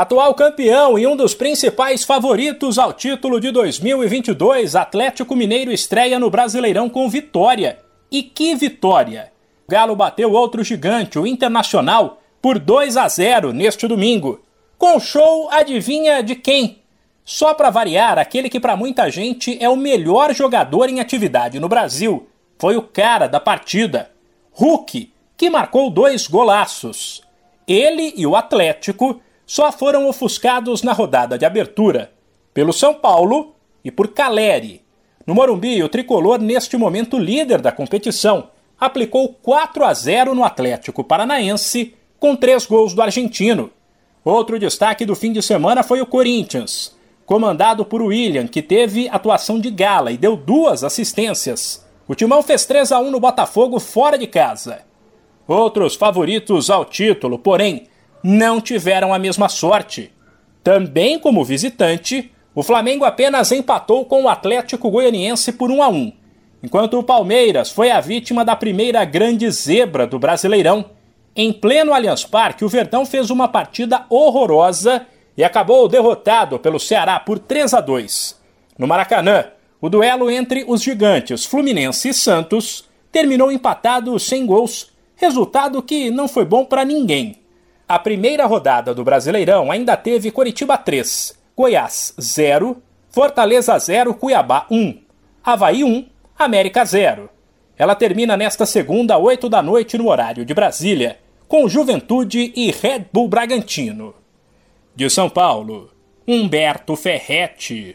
Atual campeão e um dos principais favoritos ao título de 2022, Atlético Mineiro estreia no Brasileirão com vitória. E que vitória! O Galo bateu outro gigante, o Internacional, por 2 a 0 neste domingo. Com show, adivinha de quem? Só para variar, aquele que para muita gente é o melhor jogador em atividade no Brasil. Foi o cara da partida, Hulk, que marcou dois golaços. Ele e o Atlético só foram ofuscados na rodada de abertura, pelo São Paulo e por Caleri. No Morumbi, o tricolor, neste momento líder da competição, aplicou 4 a 0 no Atlético Paranaense, com três gols do argentino. Outro destaque do fim de semana foi o Corinthians, comandado por William, que teve atuação de gala e deu duas assistências. O Timão fez 3 a 1 no Botafogo fora de casa. Outros favoritos ao título, porém, não tiveram a mesma sorte. Também como visitante, o Flamengo apenas empatou com o Atlético Goianiense por 1 a 1, enquanto o Palmeiras foi a vítima da primeira grande zebra do Brasileirão. Em pleno Allianz Parque, o Verdão fez uma partida horrorosa e acabou derrotado pelo Ceará por 3 a 2. No Maracanã, o duelo entre os gigantes Fluminense e Santos terminou empatado sem gols, resultado que não foi bom para ninguém. A primeira rodada do Brasileirão ainda teve Coritiba 3, Goiás 0, Fortaleza 0, Cuiabá 1, Havaí 1, América 0. Ela termina nesta segunda, 8 da noite, no horário de Brasília, com Juventude e Red Bull Bragantino. De São Paulo, Humberto Ferretti.